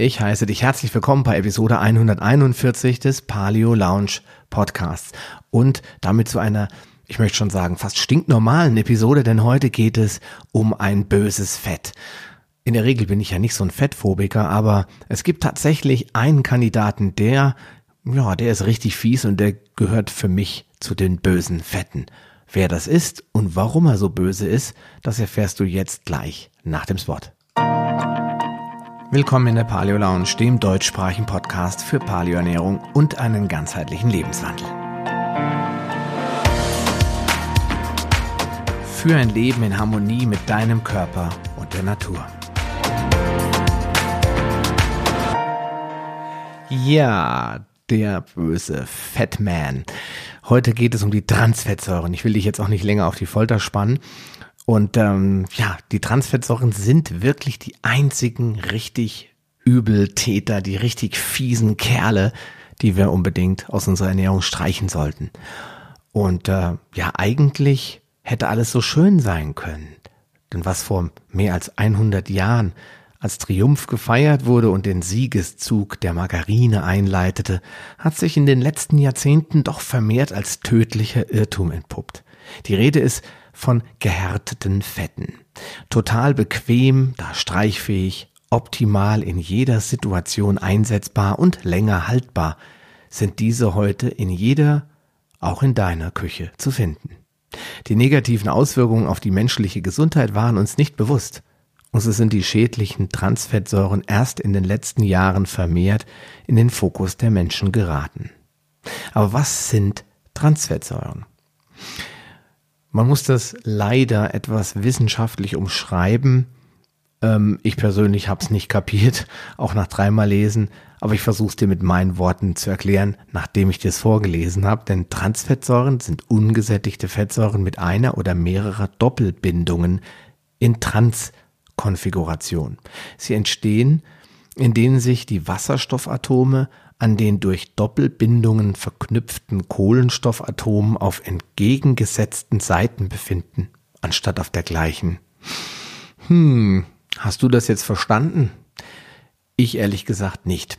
Ich heiße dich herzlich willkommen bei Episode 141 des Paleo Lounge Podcasts und damit zu einer, ich möchte schon sagen, fast stinknormalen Episode, denn heute geht es um ein böses Fett. In der Regel bin ich ja nicht so ein Fettphobiker, aber es gibt tatsächlich einen Kandidaten, der, ja, der ist richtig fies und der gehört für mich zu den bösen Fetten. Wer das ist und warum er so böse ist, das erfährst du jetzt gleich nach dem Spot. Willkommen in der Paleo Lounge, dem deutschsprachigen Podcast für Paleoernährung und einen ganzheitlichen Lebenswandel. Für ein Leben in Harmonie mit deinem Körper und der Natur. Ja, der böse Fatman. Heute geht es um die Transfettsäuren. Ich will dich jetzt auch nicht länger auf die Folter spannen. Und ähm, ja, die Transfettsäuren sind wirklich die einzigen richtig Übeltäter, die richtig fiesen Kerle, die wir unbedingt aus unserer Ernährung streichen sollten. Und äh, ja, eigentlich hätte alles so schön sein können. Denn was vor mehr als 100 Jahren als Triumph gefeiert wurde und den Siegeszug der Margarine einleitete, hat sich in den letzten Jahrzehnten doch vermehrt als tödlicher Irrtum entpuppt. Die Rede ist von gehärteten Fetten. Total bequem, da streichfähig, optimal in jeder Situation einsetzbar und länger haltbar, sind diese heute in jeder, auch in deiner Küche zu finden. Die negativen Auswirkungen auf die menschliche Gesundheit waren uns nicht bewusst. Und so sind die schädlichen Transfettsäuren erst in den letzten Jahren vermehrt in den Fokus der Menschen geraten. Aber was sind Transfettsäuren? Man muss das leider etwas wissenschaftlich umschreiben. Ähm, ich persönlich habe es nicht kapiert, auch nach dreimal Lesen, aber ich versuche es dir mit meinen Worten zu erklären, nachdem ich dir es vorgelesen habe. Denn Transfettsäuren sind ungesättigte Fettsäuren mit einer oder mehrerer Doppelbindungen in Trans Konfiguration. Sie entstehen, indem sich die Wasserstoffatome an den durch Doppelbindungen verknüpften Kohlenstoffatomen auf entgegengesetzten Seiten befinden, anstatt auf der gleichen. Hm, hast du das jetzt verstanden? Ich ehrlich gesagt nicht.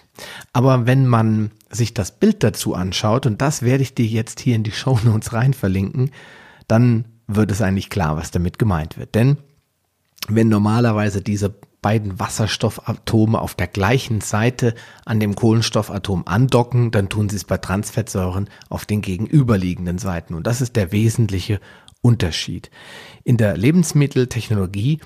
Aber wenn man sich das Bild dazu anschaut, und das werde ich dir jetzt hier in die Show Notes rein verlinken, dann wird es eigentlich klar, was damit gemeint wird. Denn wenn normalerweise diese beiden Wasserstoffatome auf der gleichen Seite an dem Kohlenstoffatom andocken, dann tun sie es bei Transfettsäuren auf den gegenüberliegenden Seiten. Und das ist der wesentliche Unterschied. In der Lebensmitteltechnologie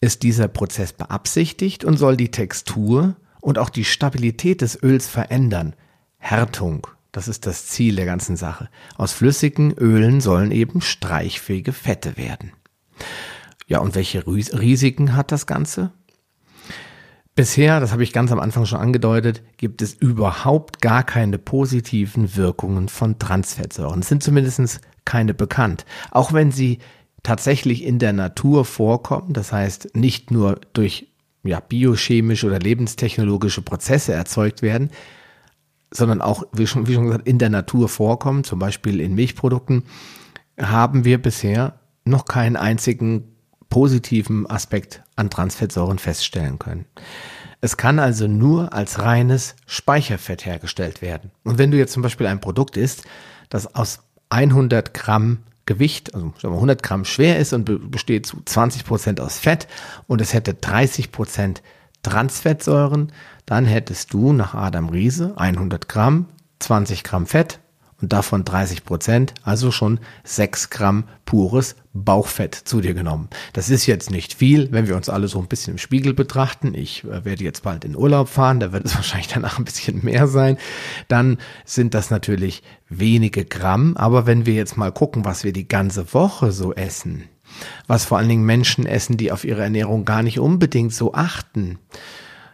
ist dieser Prozess beabsichtigt und soll die Textur und auch die Stabilität des Öls verändern. Härtung, das ist das Ziel der ganzen Sache. Aus flüssigen Ölen sollen eben streichfähige Fette werden. Ja, und welche Risiken hat das Ganze? Bisher, das habe ich ganz am Anfang schon angedeutet, gibt es überhaupt gar keine positiven Wirkungen von Transfettsäuren. Es sind zumindest keine bekannt. Auch wenn sie tatsächlich in der Natur vorkommen, das heißt nicht nur durch ja, biochemische oder lebenstechnologische Prozesse erzeugt werden, sondern auch, wie schon, wie schon gesagt, in der Natur vorkommen, zum Beispiel in Milchprodukten, haben wir bisher noch keinen einzigen positiven Aspekt an Transfettsäuren feststellen können. Es kann also nur als reines Speicherfett hergestellt werden. Und wenn du jetzt zum Beispiel ein Produkt isst, das aus 100 Gramm Gewicht, also 100 Gramm schwer ist und besteht zu 20 Prozent aus Fett und es hätte 30 Prozent Transfettsäuren, dann hättest du nach Adam Riese 100 Gramm, 20 Gramm Fett, und davon 30 Prozent, also schon 6 Gramm pures Bauchfett zu dir genommen. Das ist jetzt nicht viel, wenn wir uns alle so ein bisschen im Spiegel betrachten. Ich äh, werde jetzt bald in Urlaub fahren, da wird es wahrscheinlich danach ein bisschen mehr sein. Dann sind das natürlich wenige Gramm, aber wenn wir jetzt mal gucken, was wir die ganze Woche so essen, was vor allen Dingen Menschen essen, die auf ihre Ernährung gar nicht unbedingt so achten,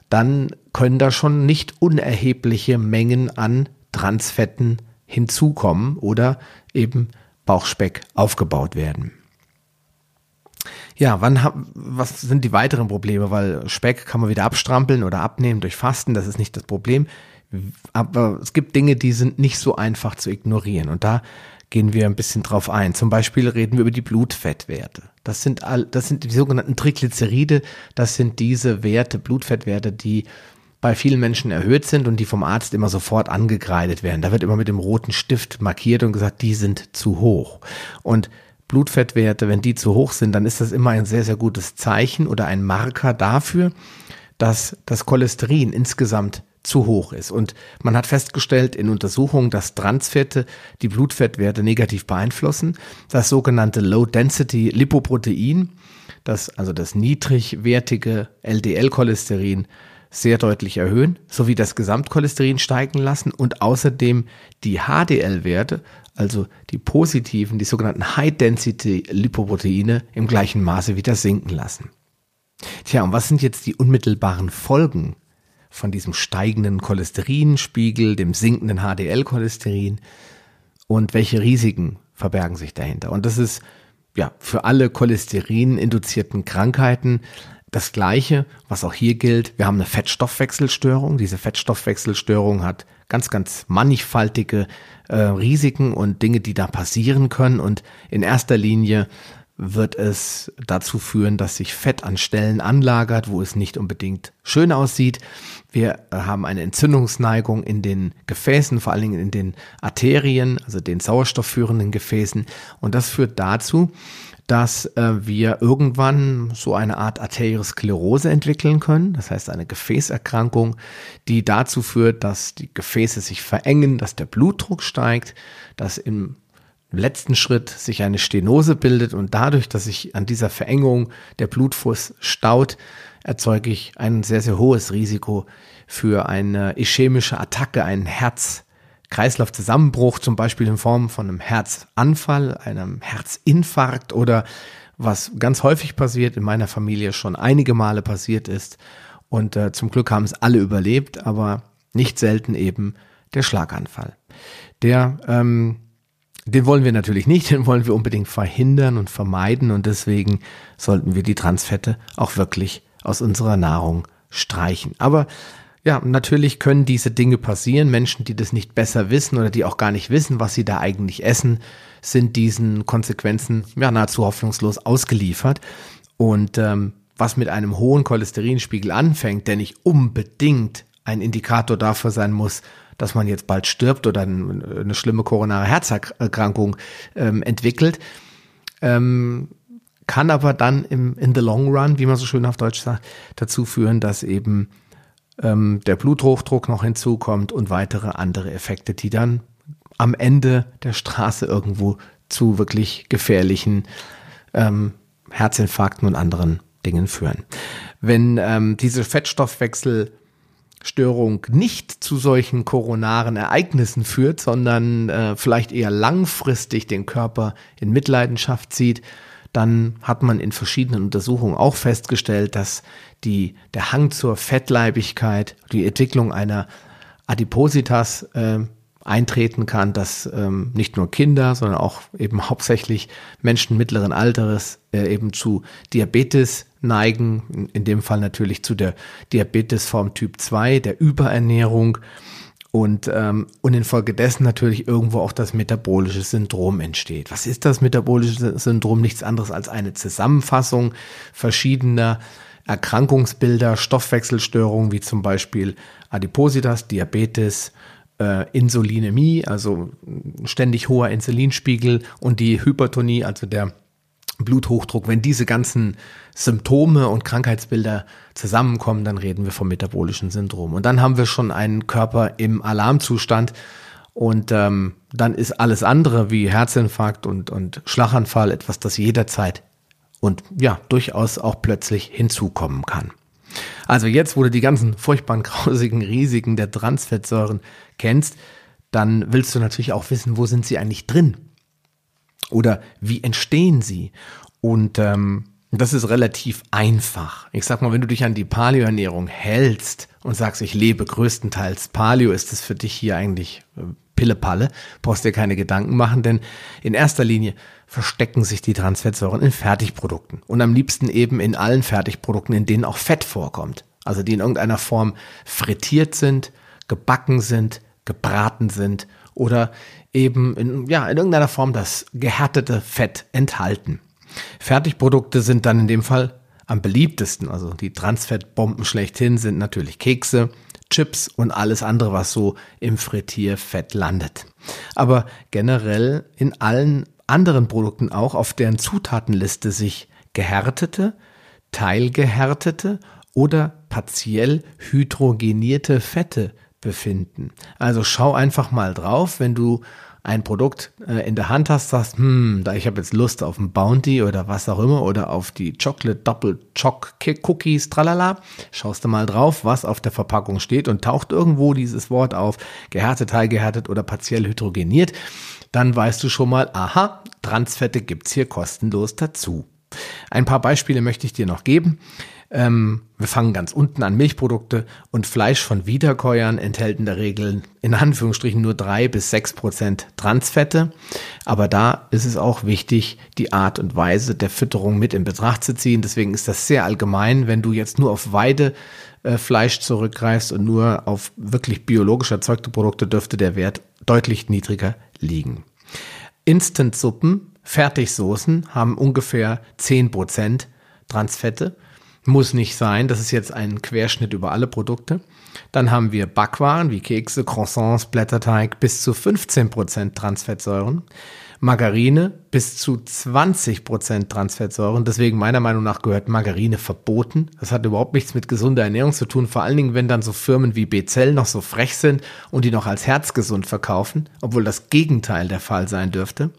dann können da schon nicht unerhebliche Mengen an Transfetten hinzukommen oder eben Bauchspeck aufgebaut werden. Ja, wann was sind die weiteren Probleme? Weil Speck kann man wieder abstrampeln oder abnehmen durch Fasten, das ist nicht das Problem. Aber es gibt Dinge, die sind nicht so einfach zu ignorieren. Und da gehen wir ein bisschen drauf ein. Zum Beispiel reden wir über die Blutfettwerte. Das sind all, das sind die sogenannten Triglyceride. Das sind diese Werte, Blutfettwerte, die bei vielen Menschen erhöht sind und die vom Arzt immer sofort angekreidet werden. Da wird immer mit dem roten Stift markiert und gesagt, die sind zu hoch. Und Blutfettwerte, wenn die zu hoch sind, dann ist das immer ein sehr, sehr gutes Zeichen oder ein Marker dafür, dass das Cholesterin insgesamt zu hoch ist. Und man hat festgestellt in Untersuchungen, dass Transfette die Blutfettwerte negativ beeinflussen. Das sogenannte Low-Density Lipoprotein, das also das niedrigwertige LDL-Cholesterin sehr deutlich erhöhen, sowie das Gesamtcholesterin steigen lassen und außerdem die HDL-Werte, also die positiven, die sogenannten High-Density-Lipoproteine im gleichen Maße wieder sinken lassen. Tja, und was sind jetzt die unmittelbaren Folgen von diesem steigenden Cholesterinspiegel, dem sinkenden HDL-Cholesterin und welche Risiken verbergen sich dahinter? Und das ist ja für alle Cholesterin-induzierten Krankheiten das Gleiche, was auch hier gilt. Wir haben eine Fettstoffwechselstörung. Diese Fettstoffwechselstörung hat ganz, ganz mannigfaltige äh, Risiken und Dinge, die da passieren können. Und in erster Linie wird es dazu führen, dass sich Fett an Stellen anlagert, wo es nicht unbedingt schön aussieht. Wir haben eine Entzündungsneigung in den Gefäßen, vor allen Dingen in den Arterien, also den sauerstoffführenden Gefäßen. Und das führt dazu, dass äh, wir irgendwann so eine Art Arteriosklerose entwickeln können, das heißt eine Gefäßerkrankung, die dazu führt, dass die Gefäße sich verengen, dass der Blutdruck steigt, dass im letzten Schritt sich eine Stenose bildet und dadurch, dass sich an dieser Verengung der Blutfuß staut, erzeuge ich ein sehr, sehr hohes Risiko für eine ischämische Attacke, einen Herz, Kreislaufzusammenbruch, zum Beispiel in Form von einem Herzanfall, einem Herzinfarkt oder was ganz häufig passiert, in meiner Familie schon einige Male passiert ist. Und äh, zum Glück haben es alle überlebt, aber nicht selten eben der Schlaganfall. Der, ähm, den wollen wir natürlich nicht, den wollen wir unbedingt verhindern und vermeiden und deswegen sollten wir die Transfette auch wirklich aus unserer Nahrung streichen. Aber ja, natürlich können diese Dinge passieren. Menschen, die das nicht besser wissen oder die auch gar nicht wissen, was sie da eigentlich essen, sind diesen Konsequenzen ja nahezu hoffnungslos ausgeliefert. Und ähm, was mit einem hohen Cholesterinspiegel anfängt, der nicht unbedingt ein Indikator dafür sein muss, dass man jetzt bald stirbt oder eine schlimme koronare Herzerkrankung ähm, entwickelt, ähm, kann aber dann im, in the long run, wie man so schön auf Deutsch sagt, dazu führen, dass eben ähm, der Bluthochdruck noch hinzukommt und weitere andere Effekte, die dann am Ende der Straße irgendwo zu wirklich gefährlichen ähm, Herzinfarkten und anderen Dingen führen. Wenn ähm, diese Fettstoffwechselstörung nicht zu solchen koronaren Ereignissen führt, sondern äh, vielleicht eher langfristig den Körper in Mitleidenschaft zieht, dann hat man in verschiedenen Untersuchungen auch festgestellt, dass die, der Hang zur Fettleibigkeit, die Entwicklung einer Adipositas äh, eintreten kann, dass ähm, nicht nur Kinder, sondern auch eben hauptsächlich Menschen mittleren Alteres äh, eben zu Diabetes neigen, in, in dem Fall natürlich zu der Diabetesform Typ 2, der Überernährung und, ähm, und infolgedessen natürlich irgendwo auch das metabolische Syndrom entsteht. Was ist das metabolische Syndrom? Nichts anderes als eine Zusammenfassung verschiedener Erkrankungsbilder, Stoffwechselstörungen wie zum Beispiel Adipositas, Diabetes, äh, Insulinämie, also ständig hoher Insulinspiegel und die Hypertonie, also der Bluthochdruck, wenn diese ganzen Symptome und Krankheitsbilder zusammenkommen, dann reden wir vom metabolischen Syndrom. Und dann haben wir schon einen Körper im Alarmzustand und ähm, dann ist alles andere wie Herzinfarkt und, und Schlaganfall etwas, das jederzeit und ja, durchaus auch plötzlich hinzukommen kann. Also jetzt, wo du die ganzen furchtbaren, grausigen Risiken der Transfettsäuren kennst, dann willst du natürlich auch wissen, wo sind sie eigentlich drin? Oder wie entstehen sie? Und ähm, das ist relativ einfach. Ich sag mal, wenn du dich an die Paleo-Ernährung hältst und sagst, ich lebe größtenteils Paleo, ist es für dich hier eigentlich äh, Pille-Palle, brauchst dir keine Gedanken machen, denn in erster Linie verstecken sich die Transfettsäuren in Fertigprodukten und am liebsten eben in allen Fertigprodukten, in denen auch Fett vorkommt. Also die in irgendeiner Form frittiert sind, gebacken sind, gebraten sind oder eben in, ja, in irgendeiner Form das gehärtete Fett enthalten. Fertigprodukte sind dann in dem Fall am beliebtesten, also die Transfettbomben schlechthin sind natürlich Kekse, Chips und alles andere, was so im Frittierfett landet. Aber generell in allen anderen Produkten auch, auf deren Zutatenliste sich gehärtete, teilgehärtete oder partiell hydrogenierte Fette befinden. Also schau einfach mal drauf, wenn du ein Produkt äh, in der Hand hast, sagst, hm, da ich habe jetzt Lust auf ein Bounty oder was auch immer oder auf die Chocolate Double Choc Cookies, tralala, schaust du mal drauf, was auf der Verpackung steht und taucht irgendwo dieses Wort auf, gehärtet, teilgehärtet oder partiell hydrogeniert, dann weißt du schon mal, aha, Transfette gibt's hier kostenlos dazu. Ein paar Beispiele möchte ich dir noch geben. Ähm, wir fangen ganz unten an Milchprodukte und Fleisch von Wiederkäuern enthält in der Regel in Anführungsstrichen nur drei bis sechs Prozent Transfette. Aber da ist es auch wichtig, die Art und Weise der Fütterung mit in Betracht zu ziehen. Deswegen ist das sehr allgemein, wenn du jetzt nur auf Weidefleisch zurückgreifst und nur auf wirklich biologisch erzeugte Produkte dürfte der Wert deutlich niedriger liegen. Instant-Suppen, Fertigsoßen haben ungefähr zehn Prozent Transfette muss nicht sein. Das ist jetzt ein Querschnitt über alle Produkte. Dann haben wir Backwaren wie Kekse, Croissants, Blätterteig bis zu 15% Transfettsäuren. Margarine bis zu 20% Transfettsäuren. Deswegen meiner Meinung nach gehört Margarine verboten. Das hat überhaupt nichts mit gesunder Ernährung zu tun. Vor allen Dingen, wenn dann so Firmen wie Bezell noch so frech sind und die noch als herzgesund verkaufen, obwohl das Gegenteil der Fall sein dürfte.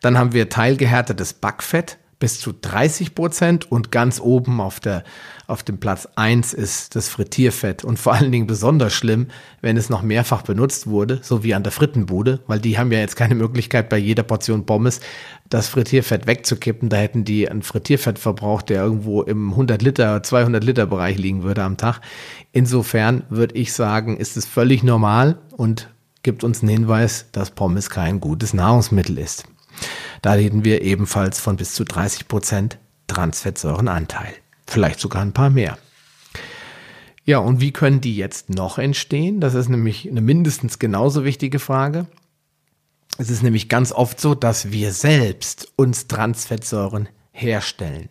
Dann haben wir teilgehärtetes Backfett bis zu 30 Prozent und ganz oben auf der auf dem Platz eins ist das Frittierfett und vor allen Dingen besonders schlimm, wenn es noch mehrfach benutzt wurde, so wie an der Frittenbude, weil die haben ja jetzt keine Möglichkeit bei jeder Portion Pommes das Frittierfett wegzukippen. Da hätten die einen Frittierfettverbrauch, der irgendwo im 100 Liter, 200 Liter Bereich liegen würde am Tag. Insofern würde ich sagen, ist es völlig normal und gibt uns einen Hinweis, dass Pommes kein gutes Nahrungsmittel ist. Da reden wir ebenfalls von bis zu 30 Prozent Transfettsäurenanteil. Vielleicht sogar ein paar mehr. Ja, und wie können die jetzt noch entstehen? Das ist nämlich eine mindestens genauso wichtige Frage. Es ist nämlich ganz oft so, dass wir selbst uns Transfettsäuren herstellen.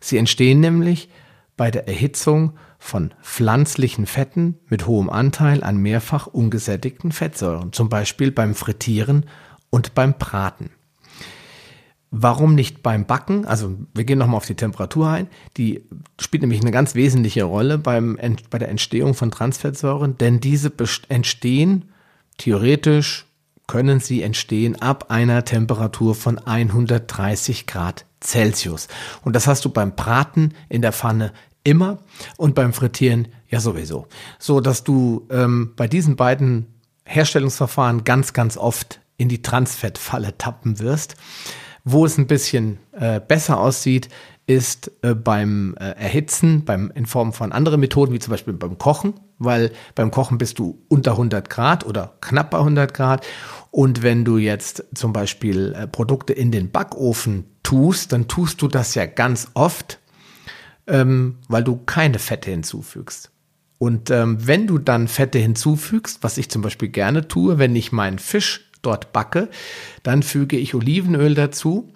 Sie entstehen nämlich bei der Erhitzung von pflanzlichen Fetten mit hohem Anteil an mehrfach ungesättigten Fettsäuren, zum Beispiel beim Frittieren und beim Braten. Warum nicht beim Backen? Also wir gehen nochmal auf die Temperatur ein. Die spielt nämlich eine ganz wesentliche Rolle beim, bei der Entstehung von Transfettsäuren, denn diese entstehen theoretisch können sie entstehen ab einer Temperatur von 130 Grad Celsius. Und das hast du beim Braten in der Pfanne immer und beim Frittieren ja sowieso. So dass du ähm, bei diesen beiden Herstellungsverfahren ganz, ganz oft in die Transfettfalle tappen wirst. Wo es ein bisschen äh, besser aussieht, ist äh, beim äh, Erhitzen, beim, in Form von anderen Methoden, wie zum Beispiel beim Kochen, weil beim Kochen bist du unter 100 Grad oder knapp bei 100 Grad. Und wenn du jetzt zum Beispiel äh, Produkte in den Backofen tust, dann tust du das ja ganz oft, ähm, weil du keine Fette hinzufügst. Und ähm, wenn du dann Fette hinzufügst, was ich zum Beispiel gerne tue, wenn ich meinen Fisch dort backe. Dann füge ich Olivenöl dazu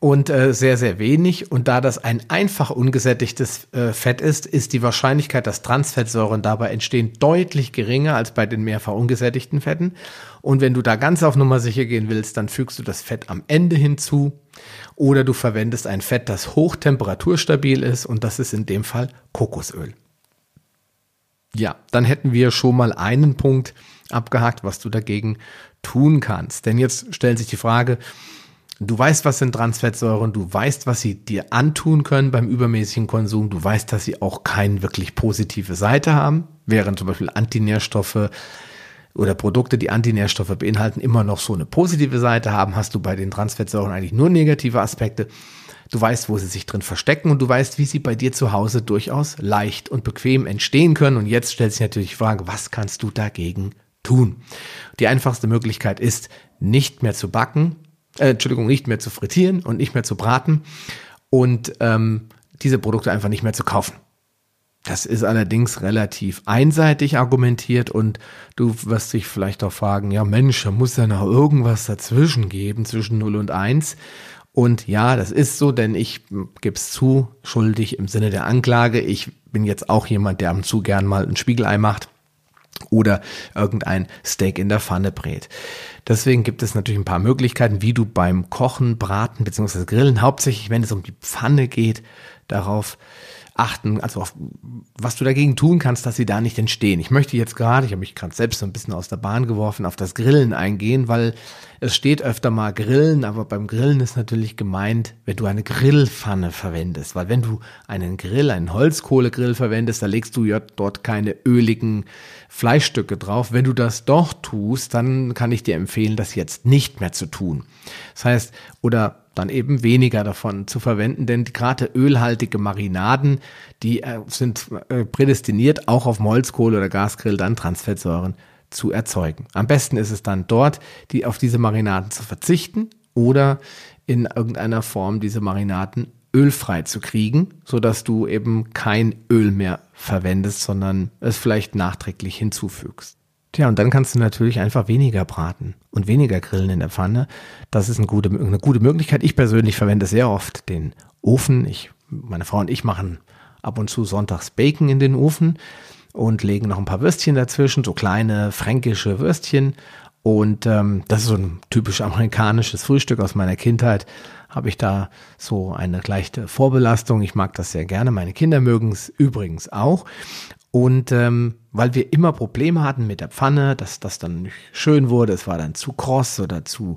und äh, sehr, sehr wenig. Und da das ein einfach ungesättigtes äh, Fett ist, ist die Wahrscheinlichkeit, dass Transfettsäuren dabei entstehen, deutlich geringer als bei den mehrfach ungesättigten Fetten. Und wenn du da ganz auf Nummer sicher gehen willst, dann fügst du das Fett am Ende hinzu. Oder du verwendest ein Fett, das hochtemperaturstabil ist. Und das ist in dem Fall Kokosöl. Ja, dann hätten wir schon mal einen Punkt abgehakt, was du dagegen tun kannst. Denn jetzt stellt sich die Frage, du weißt, was sind Transfettsäuren, du weißt, was sie dir antun können beim übermäßigen Konsum, du weißt, dass sie auch keine wirklich positive Seite haben, während zum Beispiel Antinährstoffe oder Produkte, die Antinährstoffe beinhalten, immer noch so eine positive Seite haben, hast du bei den Transfettsäuren eigentlich nur negative Aspekte. Du weißt, wo sie sich drin verstecken und du weißt, wie sie bei dir zu Hause durchaus leicht und bequem entstehen können. Und jetzt stellt sich natürlich die Frage, was kannst du dagegen tun? Die einfachste Möglichkeit ist, nicht mehr zu backen, äh, Entschuldigung, nicht mehr zu frittieren und nicht mehr zu braten und ähm, diese Produkte einfach nicht mehr zu kaufen. Das ist allerdings relativ einseitig argumentiert und du wirst dich vielleicht auch fragen, ja Mensch, da muss ja noch irgendwas dazwischen geben, zwischen 0 und 1. Und ja, das ist so, denn ich gebe es zu, schuldig im Sinne der Anklage. Ich bin jetzt auch jemand, der am zu gern mal ein Spiegelei macht oder irgendein Steak in der Pfanne brät. Deswegen gibt es natürlich ein paar Möglichkeiten, wie du beim Kochen, Braten bzw. Grillen, hauptsächlich wenn es um die Pfanne geht, darauf achten, also auf, was du dagegen tun kannst, dass sie da nicht entstehen. Ich möchte jetzt gerade, ich habe mich gerade selbst so ein bisschen aus der Bahn geworfen, auf das Grillen eingehen, weil es steht öfter mal Grillen, aber beim Grillen ist natürlich gemeint, wenn du eine Grillpfanne verwendest, weil wenn du einen Grill, einen Holzkohlegrill verwendest, da legst du ja dort keine öligen Fleischstücke drauf. Wenn du das doch tust, dann kann ich dir empfehlen, das jetzt nicht mehr zu tun. Das heißt, oder dann eben weniger davon zu verwenden, denn gerade ölhaltige Marinaden, die äh, sind äh, prädestiniert, auch auf Molzkohle oder Gasgrill dann Transfettsäuren zu erzeugen. Am besten ist es dann dort, die auf diese Marinaden zu verzichten oder in irgendeiner Form diese Marinaden ölfrei zu kriegen, so dass du eben kein Öl mehr verwendest, sondern es vielleicht nachträglich hinzufügst. Tja, und dann kannst du natürlich einfach weniger braten und weniger grillen in der Pfanne. Das ist eine gute, eine gute Möglichkeit. Ich persönlich verwende sehr oft den Ofen. Ich, meine Frau und ich machen ab und zu sonntags Bacon in den Ofen und legen noch ein paar Würstchen dazwischen, so kleine fränkische Würstchen. Und ähm, das ist so ein typisch amerikanisches Frühstück aus meiner Kindheit. Habe ich da so eine leichte Vorbelastung. Ich mag das sehr gerne. Meine Kinder mögen es übrigens auch. Und ähm, weil wir immer Probleme hatten mit der Pfanne, dass das dann nicht schön wurde, es war dann zu kross oder zu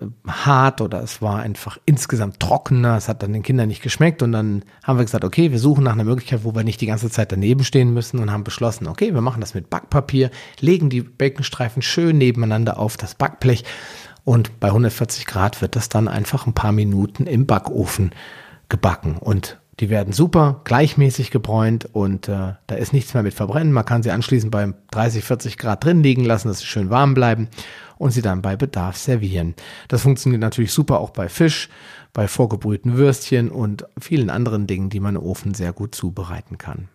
äh, hart oder es war einfach insgesamt trockener, es hat dann den Kindern nicht geschmeckt und dann haben wir gesagt, okay, wir suchen nach einer Möglichkeit, wo wir nicht die ganze Zeit daneben stehen müssen und haben beschlossen, okay, wir machen das mit Backpapier, legen die Baconstreifen schön nebeneinander auf das Backblech und bei 140 Grad wird das dann einfach ein paar Minuten im Backofen gebacken. Und die werden super gleichmäßig gebräunt und äh, da ist nichts mehr mit verbrennen. Man kann sie anschließend bei 30, 40 Grad drin liegen lassen, dass sie schön warm bleiben und sie dann bei Bedarf servieren. Das funktioniert natürlich super auch bei Fisch, bei vorgebrühten Würstchen und vielen anderen Dingen, die man im Ofen sehr gut zubereiten kann.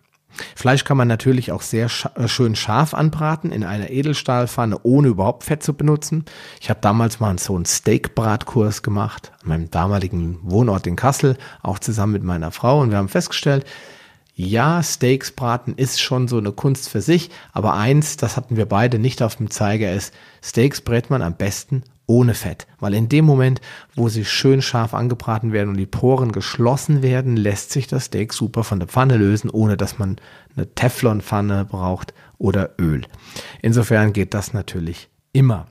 Fleisch kann man natürlich auch sehr sch äh, schön scharf anbraten in einer Edelstahlpfanne, ohne überhaupt Fett zu benutzen. Ich habe damals mal so einen Steakbratkurs gemacht, an meinem damaligen Wohnort in Kassel, auch zusammen mit meiner Frau. Und wir haben festgestellt, ja, Steaks braten ist schon so eine Kunst für sich, aber eins, das hatten wir beide nicht auf dem Zeiger, ist, Steaks brät man am besten ohne Fett. Weil in dem Moment, wo sie schön scharf angebraten werden und die Poren geschlossen werden, lässt sich das Steak super von der Pfanne lösen, ohne dass man eine Teflonpfanne braucht oder Öl. Insofern geht das natürlich immer.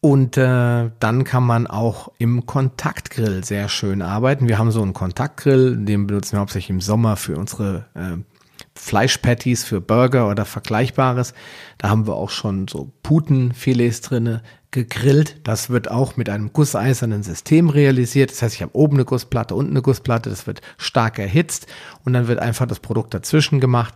Und äh, dann kann man auch im Kontaktgrill sehr schön arbeiten. Wir haben so einen Kontaktgrill, den benutzen wir hauptsächlich im Sommer für unsere äh, Fleischpatties für Burger oder Vergleichbares. Da haben wir auch schon so Putenfilets drinne gegrillt. Das wird auch mit einem gusseisernen System realisiert. Das heißt, ich habe oben eine Gussplatte, unten eine Gussplatte. Das wird stark erhitzt und dann wird einfach das Produkt dazwischen gemacht.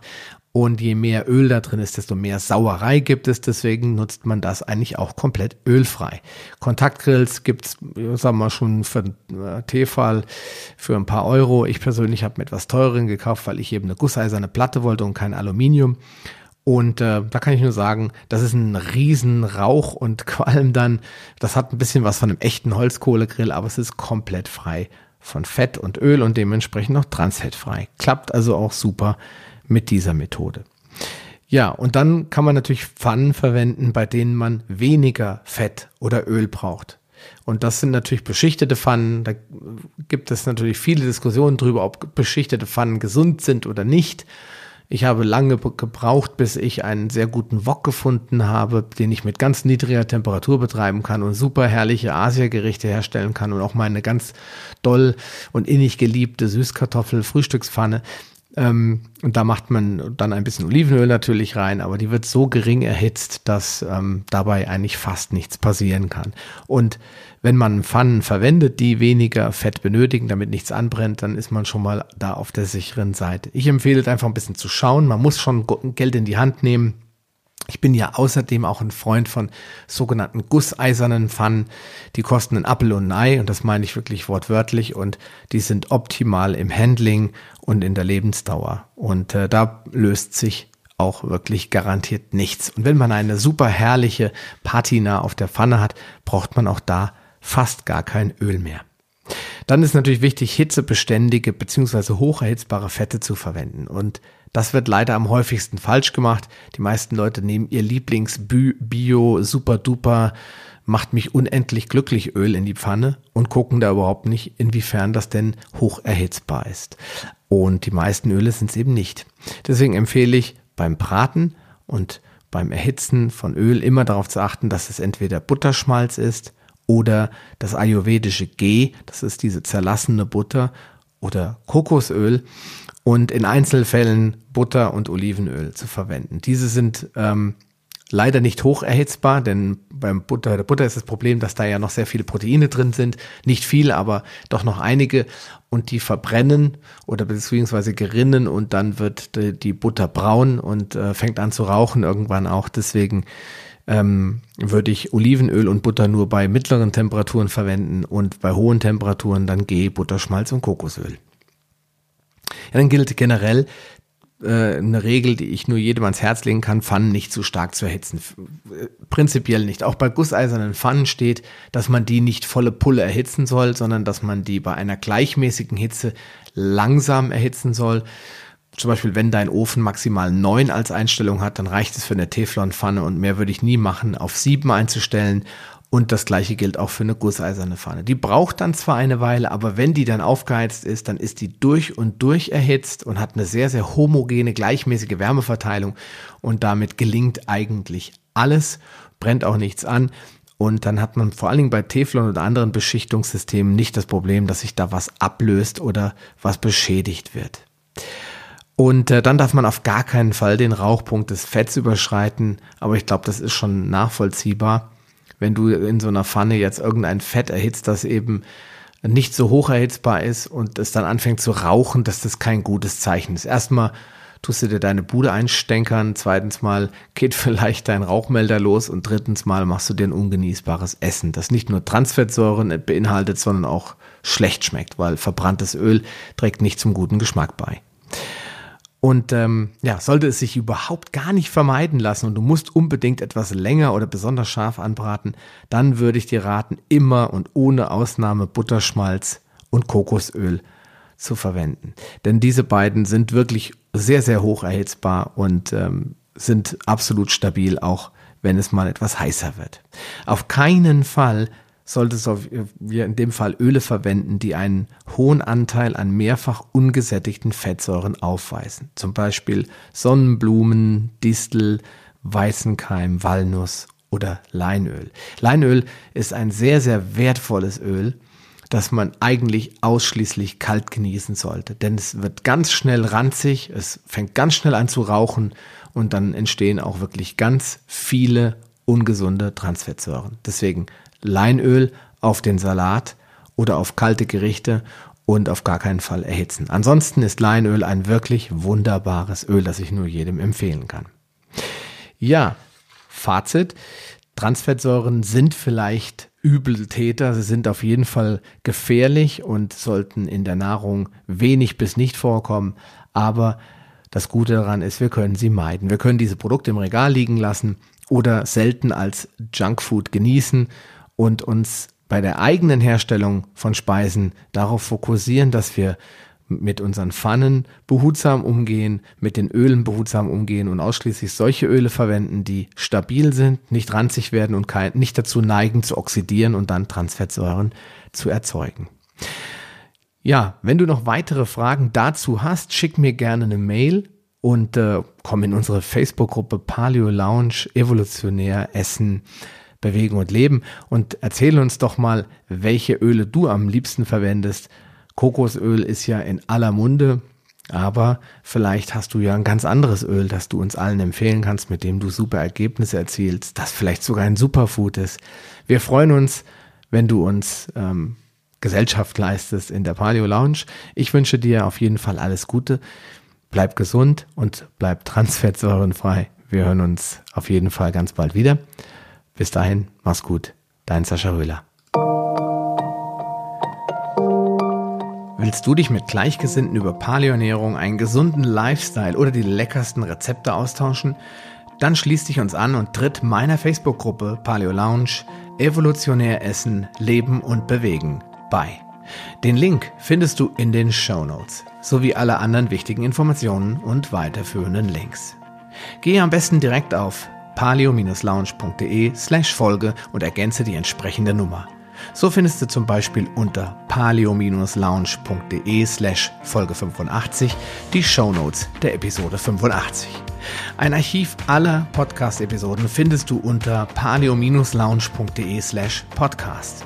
Und je mehr Öl da drin ist, desto mehr Sauerei gibt es. Deswegen nutzt man das eigentlich auch komplett ölfrei. Kontaktgrills gibt's, sagen wir mal, schon für äh, Tefal für ein paar Euro. Ich persönlich habe mir etwas teureren gekauft, weil ich eben eine gusseiserne Platte wollte und kein Aluminium. Und äh, da kann ich nur sagen, das ist ein riesen Rauch und Qualm dann. Das hat ein bisschen was von einem echten Holzkohlegrill, aber es ist komplett frei von Fett und Öl und dementsprechend noch transfettfrei. Klappt also auch super mit dieser Methode. Ja, und dann kann man natürlich Pfannen verwenden, bei denen man weniger Fett oder Öl braucht. Und das sind natürlich beschichtete Pfannen. Da gibt es natürlich viele Diskussionen darüber, ob beschichtete Pfannen gesund sind oder nicht. Ich habe lange gebraucht, bis ich einen sehr guten Wok gefunden habe, den ich mit ganz niedriger Temperatur betreiben kann und super herrliche Asiagerichte herstellen kann und auch meine ganz doll und innig geliebte Süßkartoffel-Frühstückspfanne. Ähm, und da macht man dann ein bisschen Olivenöl natürlich rein, aber die wird so gering erhitzt, dass ähm, dabei eigentlich fast nichts passieren kann. Und wenn man Pfannen verwendet, die weniger Fett benötigen, damit nichts anbrennt, dann ist man schon mal da auf der sicheren Seite. Ich empfehle einfach ein bisschen zu schauen. Man muss schon Geld in die Hand nehmen ich bin ja außerdem auch ein Freund von sogenannten gusseisernen Pfannen. Die kosten ein Apfel und ein Ei und das meine ich wirklich wortwörtlich und die sind optimal im Handling und in der Lebensdauer. Und äh, da löst sich auch wirklich garantiert nichts. Und wenn man eine super herrliche Patina auf der Pfanne hat, braucht man auch da fast gar kein Öl mehr. Dann ist natürlich wichtig, hitzebeständige bzw. hocherhitzbare Fette zu verwenden. Und das wird leider am häufigsten falsch gemacht. Die meisten Leute nehmen ihr Lieblings-Bio, super duper, macht mich unendlich glücklich Öl in die Pfanne und gucken da überhaupt nicht, inwiefern das denn hoch erhitzbar ist. Und die meisten Öle sind es eben nicht. Deswegen empfehle ich beim Braten und beim Erhitzen von Öl immer darauf zu achten, dass es entweder Butterschmalz ist oder das ayurvedische Ghee, das ist diese zerlassene Butter oder Kokosöl und in Einzelfällen Butter und Olivenöl zu verwenden. Diese sind ähm, leider nicht hoch erhitzbar, denn beim Butter, der Butter ist das Problem, dass da ja noch sehr viele Proteine drin sind. Nicht viel, aber doch noch einige. Und die verbrennen oder beziehungsweise gerinnen und dann wird die, Butter braun und äh, fängt an zu rauchen irgendwann auch. Deswegen ähm, würde ich Olivenöl und Butter nur bei mittleren Temperaturen verwenden und bei hohen Temperaturen dann G, Butterschmalz und Kokosöl. Ja, dann gilt generell äh, eine Regel, die ich nur jedem ans Herz legen kann, Pfannen nicht zu stark zu erhitzen. Prinzipiell nicht. Auch bei gusseisernen Pfannen steht, dass man die nicht volle Pulle erhitzen soll, sondern dass man die bei einer gleichmäßigen Hitze langsam erhitzen soll zum Beispiel, wenn dein Ofen maximal 9 als Einstellung hat, dann reicht es für eine Teflonpfanne und mehr würde ich nie machen, auf 7 einzustellen. Und das gleiche gilt auch für eine gusseiserne Pfanne. Die braucht dann zwar eine Weile, aber wenn die dann aufgeheizt ist, dann ist die durch und durch erhitzt und hat eine sehr, sehr homogene, gleichmäßige Wärmeverteilung. Und damit gelingt eigentlich alles, brennt auch nichts an. Und dann hat man vor allen Dingen bei Teflon oder anderen Beschichtungssystemen nicht das Problem, dass sich da was ablöst oder was beschädigt wird. Und äh, dann darf man auf gar keinen Fall den Rauchpunkt des Fetts überschreiten. Aber ich glaube, das ist schon nachvollziehbar. Wenn du in so einer Pfanne jetzt irgendein Fett erhitzt, das eben nicht so hoch erhitzbar ist und es dann anfängt zu rauchen, dass das kein gutes Zeichen ist. Erstmal tust du dir deine Bude einstenkern, zweitens mal geht vielleicht dein Rauchmelder los und drittens mal machst du dir ein ungenießbares Essen, das nicht nur Transfettsäuren beinhaltet, sondern auch schlecht schmeckt, weil verbranntes Öl trägt nicht zum guten Geschmack bei. Und ähm, ja, sollte es sich überhaupt gar nicht vermeiden lassen und du musst unbedingt etwas länger oder besonders scharf anbraten, dann würde ich dir raten, immer und ohne Ausnahme Butterschmalz und Kokosöl zu verwenden. Denn diese beiden sind wirklich sehr, sehr hoch erhitzbar und ähm, sind absolut stabil, auch wenn es mal etwas heißer wird. Auf keinen Fall solltest du wir in dem Fall Öle verwenden, die einen hohen Anteil an mehrfach ungesättigten Fettsäuren aufweisen. Zum Beispiel Sonnenblumen, Distel, Weißenkeim, Walnuss oder Leinöl. Leinöl ist ein sehr, sehr wertvolles Öl, das man eigentlich ausschließlich kalt genießen sollte. Denn es wird ganz schnell ranzig, es fängt ganz schnell an zu rauchen und dann entstehen auch wirklich ganz viele ungesunde Transfettsäuren. Deswegen Leinöl auf den Salat oder auf kalte Gerichte und auf gar keinen Fall erhitzen. Ansonsten ist Leinöl ein wirklich wunderbares Öl, das ich nur jedem empfehlen kann. Ja, Fazit. Transfettsäuren sind vielleicht Übeltäter, sie sind auf jeden Fall gefährlich und sollten in der Nahrung wenig bis nicht vorkommen, aber das Gute daran ist, wir können sie meiden. Wir können diese Produkte im Regal liegen lassen oder selten als Junkfood genießen und uns bei der eigenen Herstellung von Speisen darauf fokussieren, dass wir mit unseren Pfannen behutsam umgehen, mit den Ölen behutsam umgehen und ausschließlich solche Öle verwenden, die stabil sind, nicht ranzig werden und kein, nicht dazu neigen zu oxidieren und dann Transfettsäuren zu erzeugen. Ja, wenn du noch weitere Fragen dazu hast, schick mir gerne eine Mail und äh, komm in unsere Facebook-Gruppe Paleo Lounge Evolutionär Essen bewegen und leben. Und erzähle uns doch mal, welche Öle du am liebsten verwendest. Kokosöl ist ja in aller Munde, aber vielleicht hast du ja ein ganz anderes Öl, das du uns allen empfehlen kannst, mit dem du super Ergebnisse erzielst, das vielleicht sogar ein Superfood ist. Wir freuen uns, wenn du uns ähm, Gesellschaft leistest in der Paleo Lounge. Ich wünsche dir auf jeden Fall alles Gute. Bleib gesund und bleib transfettsäurenfrei. Wir hören uns auf jeden Fall ganz bald wieder. Bis dahin, mach's gut. Dein Sascha Röhler. Willst du dich mit Gleichgesinnten über Paleoernährung, einen gesunden Lifestyle oder die leckersten Rezepte austauschen? Dann schließ dich uns an und tritt meiner Facebook-Gruppe Paleo Lounge Evolutionär Essen, Leben und Bewegen bei. Den Link findest du in den Show Notes sowie alle anderen wichtigen Informationen und weiterführenden Links. Gehe am besten direkt auf paleo-lounge.de slash Folge und ergänze die entsprechende Nummer. So findest du zum Beispiel unter paleo-lounge.de slash Folge 85 die Shownotes der Episode 85. Ein Archiv aller Podcast-Episoden findest du unter paleo-lounge.de slash podcast.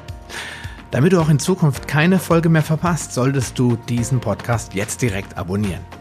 Damit du auch in Zukunft keine Folge mehr verpasst, solltest du diesen Podcast jetzt direkt abonnieren.